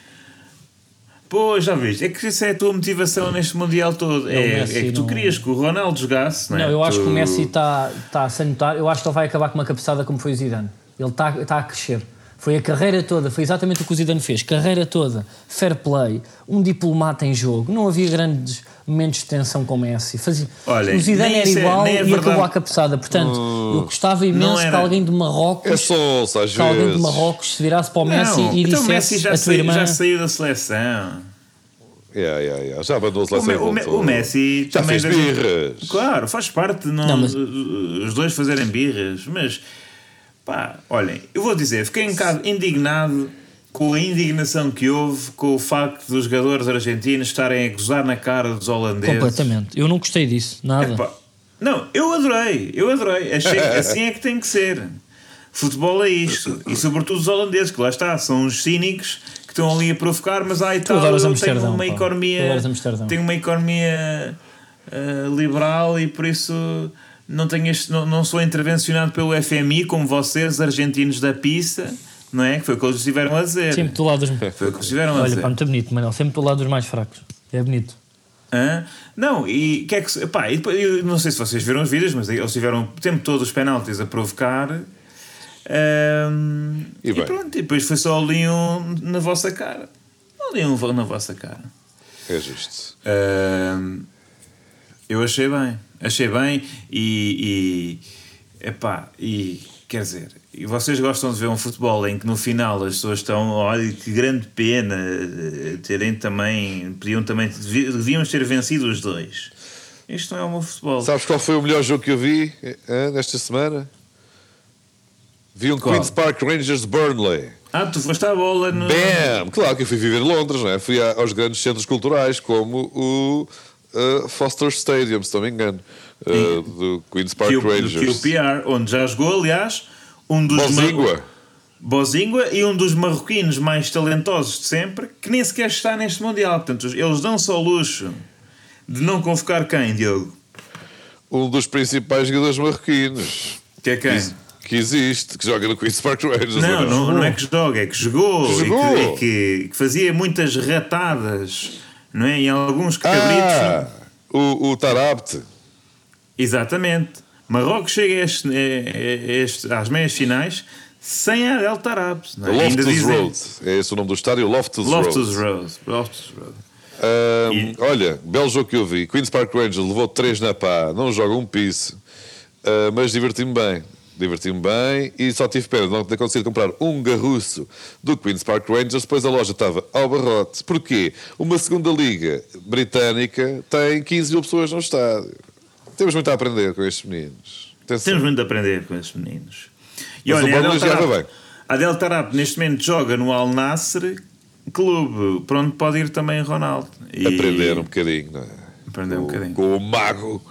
Pô, já viste? É que isso é a tua motivação neste Mundial todo. É É, Messi, é que tu não- querias que o Ronaldo jogasse, não é? Não, eu acho Tu- que o Messi está tá a se anotar. Eu acho que ele vai acabar com uma cabeçada como foi o Zidane. Ele está tá a crescer. Foi a carreira toda, foi exatamente o que o Zidane fez. Carreira toda, fair play, um diplomata em jogo. Não havia grandes momentos de tensão com o Messi. Fazia... Olha, o Zidane era é- igual nem é e acabou a cabeçada. Portanto, eu gostava imenso que alguém de Marrocos, É sonsa, às que alguém de. Marrocos se virasse para o Messi Não, e então o dissesse Messi já, a tua saiu, irmã. já saiu da seleção. Yeah, yeah, yeah. Já abandonou a seleção. E o Me- o Messi Já também fez birras. Claro, faz parte não, Não, mas- os dois fazerem birras, mas pá, olhem, eu vou dizer, fiquei um bocado indignado com a indignação que houve com o facto dos jogadores argentinos estarem a gozar na cara dos holandeses. Completamente. Eu não gostei disso, nada. Epá, não, eu adorei, eu adorei. Achei que <laughs> assim é que tem que ser. Futebol é isto. E sobretudo os holandeses, que lá está, são uns cínicos que estão ali a provocar, mas aí tal, tenho uma economia. uma economia ah, liberal e por isso não, tenho este, não, não sou intervencionado pelo FMI como vocês, argentinos da pista, não é? Que foi o que eles estiveram a dizer. Sempre do lado dos. Foi o que eles estiveram a Olha, dizer. pá, muito bonito, Manel. Sempre do lado dos mais fracos. É bonito. Hã? Não, e que é que. Pá, e depois, eu não sei se vocês viram os vídeos, mas eles tiveram o tempo todo os penaltis a provocar. Ahm, E e, pronto, e depois foi só ali um na vossa cara. Ali um na vossa cara. É justo. Ahm, eu achei bem, achei bem e, e epá, e quer dizer, e vocês gostam de ver um futebol em que no final as pessoas estão, olha que grande pena eh, terem também, podiam também, devíamos ter vencido os dois. Isto não é o meu futebol. Sabes qual foi o melhor jogo que eu vi eh, nesta semana? Vi um Qual? Queen's Park Rangers Burnley. Ah, tu foste à bola no. Bam! Claro que eu fui viver em Londres, não é? Fui aos grandes centros culturais, como o eh, Foster Stadium, se não me engano, eh, do Queen's Park Que o, do Rangers. QPR, onde já jogou, aliás, um dos Bozingua. Bozingua e um dos marroquinos mais talentosos de sempre, que nem sequer está neste Mundial. Portanto, eles dão-se ao luxo de não convocar quem, Diogo? Um dos principais jogadores marroquinos Que é quem? que existe, que joga no Queen's Park Rangers. Não, não, não é que joga, é que jogou, e Jogou. que- E, que, que fazia muitas ratadas, não é? Em alguns cabritos. Ah, o, o Tarapte. Exatamente. Marrocos chega a este, a- a este- às meias finais sem a Del Tarab. não é? Loftus dizem- Road. É esse o nome do estádio? Loftus, Loftus Road. Road. Loftus Road. Ahm, E- Olha, belo jogo que eu vi. Queen's Park Rangers levou 3 na pá, não joga um piso, Ah, mas diverti-me bem. Diverti-me bem e só tive pena de não ter conseguido comprar um garruço do Queen's Park Rangers, depois a loja estava ao barrote. Porquê? Uma segunda liga britânica tem 15 mil pessoas no estádio. Temos muito a aprender com estes meninos. Atenção. Temos muito a aprender com esses meninos. E Mas o olha, a Del Tarab, bem. a Del Tarab neste momento joga no Al Nasser Clube, para onde pode ir também Ronaldo. E- Aprender um bocadinho, não é? Aprender um Com- bocadinho. Com o mago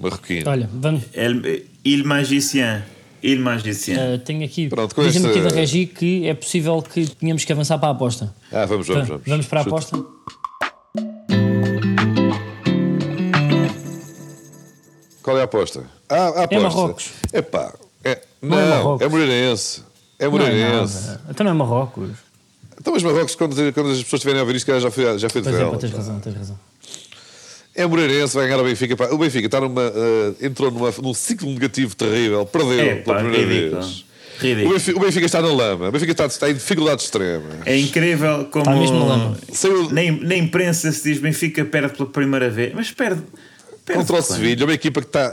marroquino. Olha, vamos. El, Il Magicien. Il Magicien. Uh, tenho aqui. Pronto, com Diz-me aqui da Regi que é possível que tenhamos que avançar para a aposta. Ah, vamos, vamos, Va- vamos. para a Chuta. aposta? Qual é a aposta? Ah, a aposta. Marrocos. Epá, é, Não é não, Marrocos. é Moreirense. É Não é Moreirense. Então não é Marrocos. então, mas Marrocos, quando, quando as pessoas estiverem a ouvir isto, já foi, já foi de Pois é, tens razão, tens razão. É Moreirense, vai ganhar o Benfica. Pá. O Benfica está numa, eh, entrou numa, num ciclo negativo terrível, perdeu É, pela pá, primeira ridículo. vez. O Ridículo. Benfica, o Benfica está na lama, o Benfica está, está em dificuldade extrema. É incrível como Está mesmo na lama. Saiu nem, na imprensa se diz Benfica perde pela primeira vez, mas perde. Contra o? Sevilha, uma equipa que está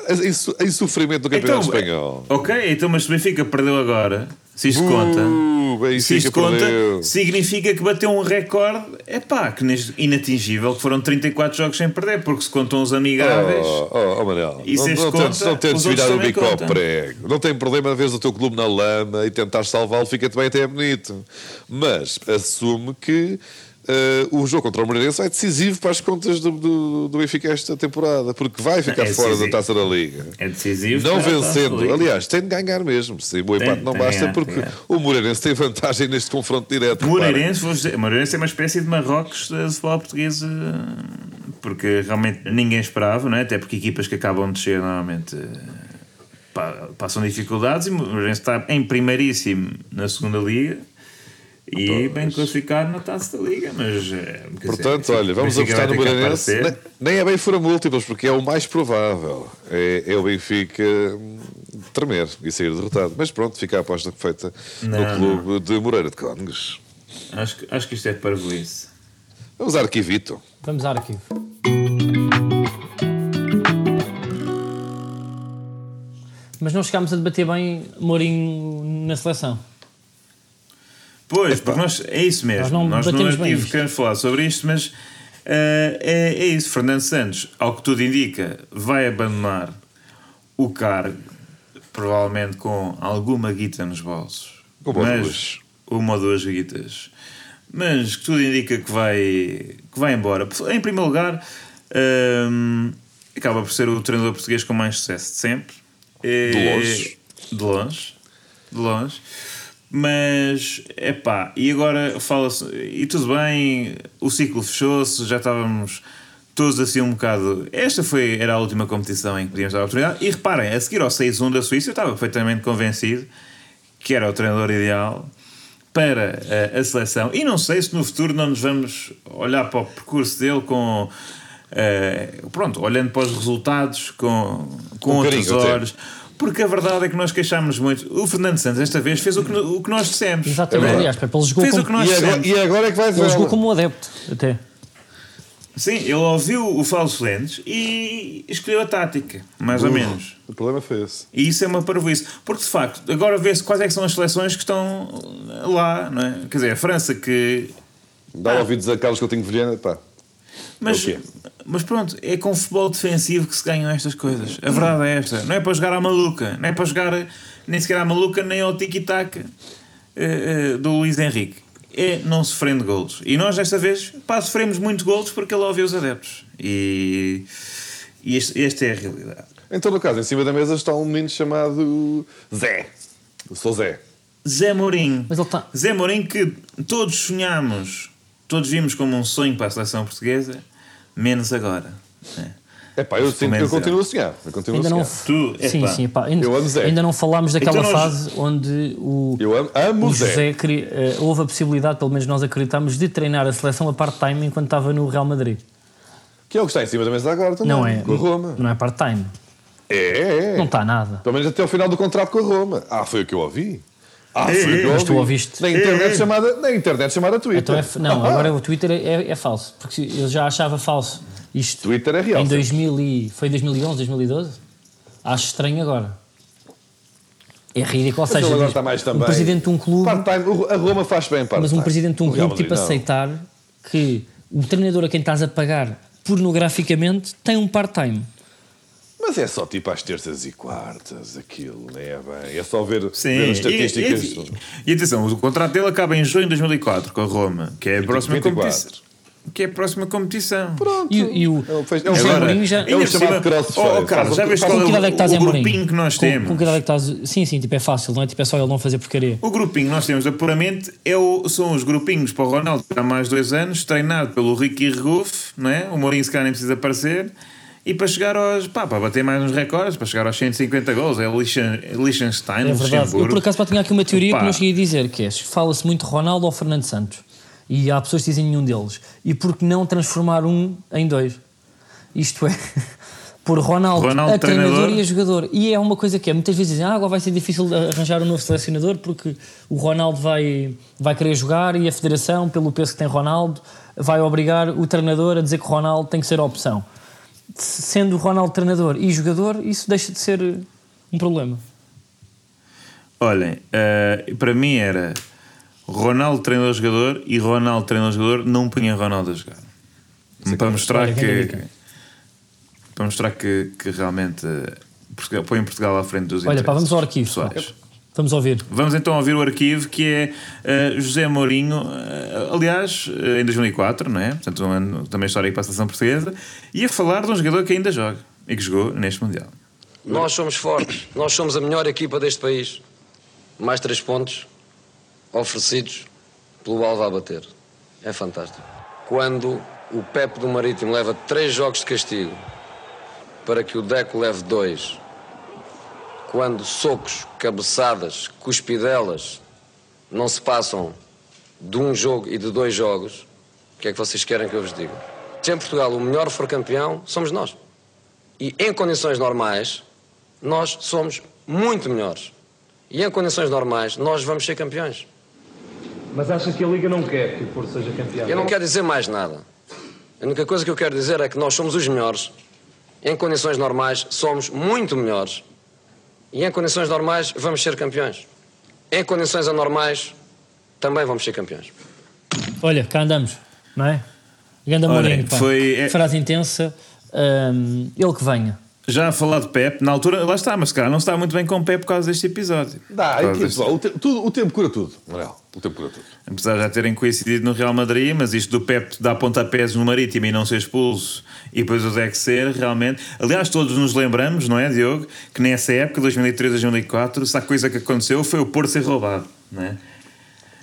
em, sofrimento no Campeonato Então, Espanhol. Ok, então mas se o Benfica perdeu agora, se isto conta. Uh, o se isto conta, perdeu. significa que bateu um recorde, é pá, que neste, inatingível, que foram 34 jogos sem perder, porque se contam os amigáveis. Oh, oh, oh Manel, E se não, não, conta, tentes, não tentes virar o bico ao prego. Não tem problema veres o teu clube na lama e tentar salvá-lo, fica-te bem até é bonito. Mas assume que eh, o jogo contra o Moreirense vai decisivo para as contas do, do, do Benfica esta temporada, porque vai ficar É fora da decisivo. taça da Liga. É decisivo. Não vencendo, da aliás, tem de ganhar mesmo. Se o empate Tem- não tem basta, ganhar, porque ganhar. o Moreirense tem vantagem neste confronto direto. reparem. Moreirense, vou dizer, Moreirense é uma espécie de Marrocos do futebol português, eh, porque realmente ninguém esperava, não é? até porque equipas que acabam de descer normalmente eh, pa- passam dificuldades e o Moreirense está em primeiríssimo na segunda liga e bem classificado na taça da liga, mas eh, Portanto, dizer, olha, vamos apostar no Moreirense. Nem, nem é bem fura múltiplos, porque é o mais provável. É, é o Benfica hum, tremer e sair derrotado. Mas pronto, fica a aposta feita Não, no clube de Moreira de Cónegos. Acho, que- acho que isto é parvoíce. Vamos a Arquivito. Vamos ao arquivo. Mas não chegámos a debater bem Mourinho na seleção. Pois, porque nós, é isso mesmo. Nós não Nós no arquivo queremos falar sobre isto, mas eh, é, é isso. Fernando Santos, ao que tudo indica, vai abandonar o cargo, provavelmente com alguma guita nos bolsos. Uma ou Mas- duas. Uma ou duas guitas. Mas que tudo indica que vai, que vai embora. Em primeiro lugar, hum, acaba por ser o treinador português com mais sucesso de sempre. De longe. De longe. De longe. Mas, é pá, e agora fala-se, e tudo bem, o ciclo fechou-se, já estávamos todos assim um bocado. Esta foi, era a última competição em que podíamos dar a oportunidade. E reparem, a seguir ao 6-1 da Suíça, eu estava perfeitamente convencido que era o treinador ideal para eh, a seleção. E não sei se no futuro não nos vamos olhar para o percurso dele com. eh, pronto, olhando para os resultados com, com Com outros até. Porque a verdade é que nós queixámos muito. O Fernando Santos, esta vez, fez o que, o que nós dissemos. Exatamente. É Aliás, ele jogou, Fez o como, que nós E agora, dissemos. e agora é que vai ele jogou como um adepto, até. Sim, ele ouviu o Falso Lentes e escolheu a tática, mais ou menos. O problema foi esse. E isso é uma parvoíce. Porque de facto, agora vê-se quais é que são as seleções que estão lá, não é? Quer dizer, a França que. Dá ouvidos a Carlos Coutinho Vilhena, pá. Mas, É mas pronto, é com futebol defensivo que se ganham estas coisas. A verdade é esta. Não é para jogar à maluca. Não é para jogar nem sequer à maluca, nem ao tiki-taka eh, eh, do Luís Henrique. É não sofrendo golos. E nós desta vez, pá, sofremos muito golos porque ele ouviu os adeptos. E, e este, esta é a realidade. Em todo o caso, em cima da mesa está um menino chamado Zé. Eu sou Zé. Zé Mourinho. Mas ele está. Zé Mourinho que todos sonhamos, todos vimos como um sonho para a seleção portuguesa, menos agora. né? É pá, eu, sinto, eu continuo a sonhar. Eu continuo Ainda a não, sonhar. Tu, sim, epá, sim, pá, ainda, eu amo Zé. ainda não falámos daquela Então nós- fase onde o, Eu amo, amo o Zé. José queria, eh, houve a possibilidade, pelo menos nós acreditámos, de treinar a seleção a part-time enquanto estava no Real Madrid. Que é o que está em cima da mesa agora também. Não é, Com a Roma. não é part-time. É, é, é. Não está nada. Pelo menos até o final do contrato com a Roma. Ah, foi o que eu ouvi. Ah, foi que eu Mas tu ouviste. Na internet chamada, na internet chamada Twitter. Então é f- não, agora o Twitter é, é falso, porque eu já achava falso isto Twitter é real. em sempre. 2000 e, foi 2011, 2012. Acho estranho agora. É ridículo, ou Mas ele seja, agora diz- está mais um presidente de um clube, Part-time, o- a Roma faz bem part mas um presidente de um clube tipo não. aceitar que o treinador a quem estás a pagar pornograficamente tem um part-time. Mas é só tipo às terças e quartas, aquilo, não é bem. É só ver, Sim, ver as e, estatísticas. e- e atenção, o contrato dele acaba em junho de 2004 com a Roma, que é a próxima 24. competição. Que é a próxima competição. Pronto. E, o- e o, É o fez- é o o José Agora, Mourinho já. é o chamado crossfire. Oh, oh, Carlos, já qual é que idade é que estás o, o grupinho que nós temos? Com que idade é que estás. Sim, sim, tipo, é fácil, não é? Tipo, é só ele não fazer porcaria. O grupinho que nós temos apuramente é o, são os grupinhos para o Ronaldo há mais dois anos, treinado pelo Ricky Regouf, não é? o Mourinho se calhar nem precisa aparecer, e para chegar aos. pá, para bater mais uns recordes, para chegar aos 150 gols, é o Liechten- Liechtenstein, É verdade. Eu por acaso pá, tinha aqui uma teoria Pá. que não cheguei a dizer, que é, fala-se muito Ronaldo ou Fernando Santos. E há pessoas que dizem nenhum deles. E por que não transformar um em dois? Isto é, <laughs> pôr Ronaldo, Ronaldo a treinador, treinador. e a jogador. E é uma coisa que é, muitas vezes dizem, ah, agora vai ser difícil arranjar um novo selecionador porque o Ronaldo vai, vai querer jogar e a federação, pelo peso que tem Ronaldo, vai obrigar o treinador a dizer que Ronaldo tem que ser a opção. Sendo o Ronaldo treinador e jogador, isso deixa de ser um problema. Olhem, eh, para mim era Ronaldo treinador-jogador e Ronaldo treinador-jogador não punha Ronaldo a jogar. Para mostrar que. dica. Para mostrar que, que realmente eh, Portugal, põe Portugal à frente dos Olha, pá, vamos ao arquivo. pessoais. Vamos ouvir. Vamos então ouvir o arquivo que é eh, José Mourinho, eh, aliás, eh, em 2004, não é? Portanto, um ano também histórico para a seleção portuguesa, e a falar de um jogador que ainda joga e que jogou neste Mundial. Nós somos fortes, nós somos a melhor equipa deste país. Mais três pontos oferecidos pelo Alva a bater. É fantástico. Quando o Pepe do Marítimo leva três jogos de castigo para que o Deco leve dois, quando socos, cabeçadas, cuspidelas não se passam de um jogo e de dois jogos, o que é que vocês querem que eu vos diga? Se em Portugal o melhor for campeão, somos nós. E em condições normais, nós somos muito melhores. E em condições normais, nós vamos ser campeões. Mas acha que a Liga não quer que o Porto seja campeão? Eu não quero dizer mais nada. A única coisa que eu quero dizer é que nós somos os melhores. Em condições normais, somos muito melhores. E em condições normais, vamos ser campeões. Em condições anormais, também vamos ser campeões. Olha, cá andamos, não é? Ganda Olha, Mourinho, pá. foi- é- Frase intensa. hum, ele que venha. Já a falar de Pep, na altura, lá está, mas se calhar não está muito bem com o Pep por causa deste episódio. Dá, é que, deste- o, te- tudo- o tempo cura tudo, Manel. O tempo cura tudo. Apesar de já terem coincidido no Real Madrid, mas isto do Pep dar pontapés no Marítimo e não ser expulso e depois o Deck ser, realmente. Aliás, todos nos lembramos, não é, Diogo? Que nessa época, 2003, 2004, se a coisa que aconteceu foi o Porto ser roubado, não é?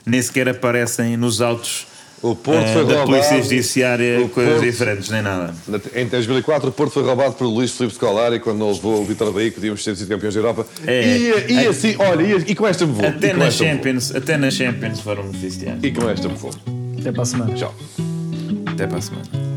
Nem sequer aparecem nos autos O Porto eh, foi da roubado. Polícia Judiciária O coisas Porto- diferentes, nem nada. Na- Em 2004, o Porto foi roubado por Luís Filipe Scolari quando ele levou o Vitor Bahia, que podíamos ter sido campeões da Europa. É. E, e É. assim, olha, e, e com esta me vou. Até e na, vou. Champions, até na Champions foram beneficiados. E com esta me vou. Até para a semana. Tchau. Até para a semana.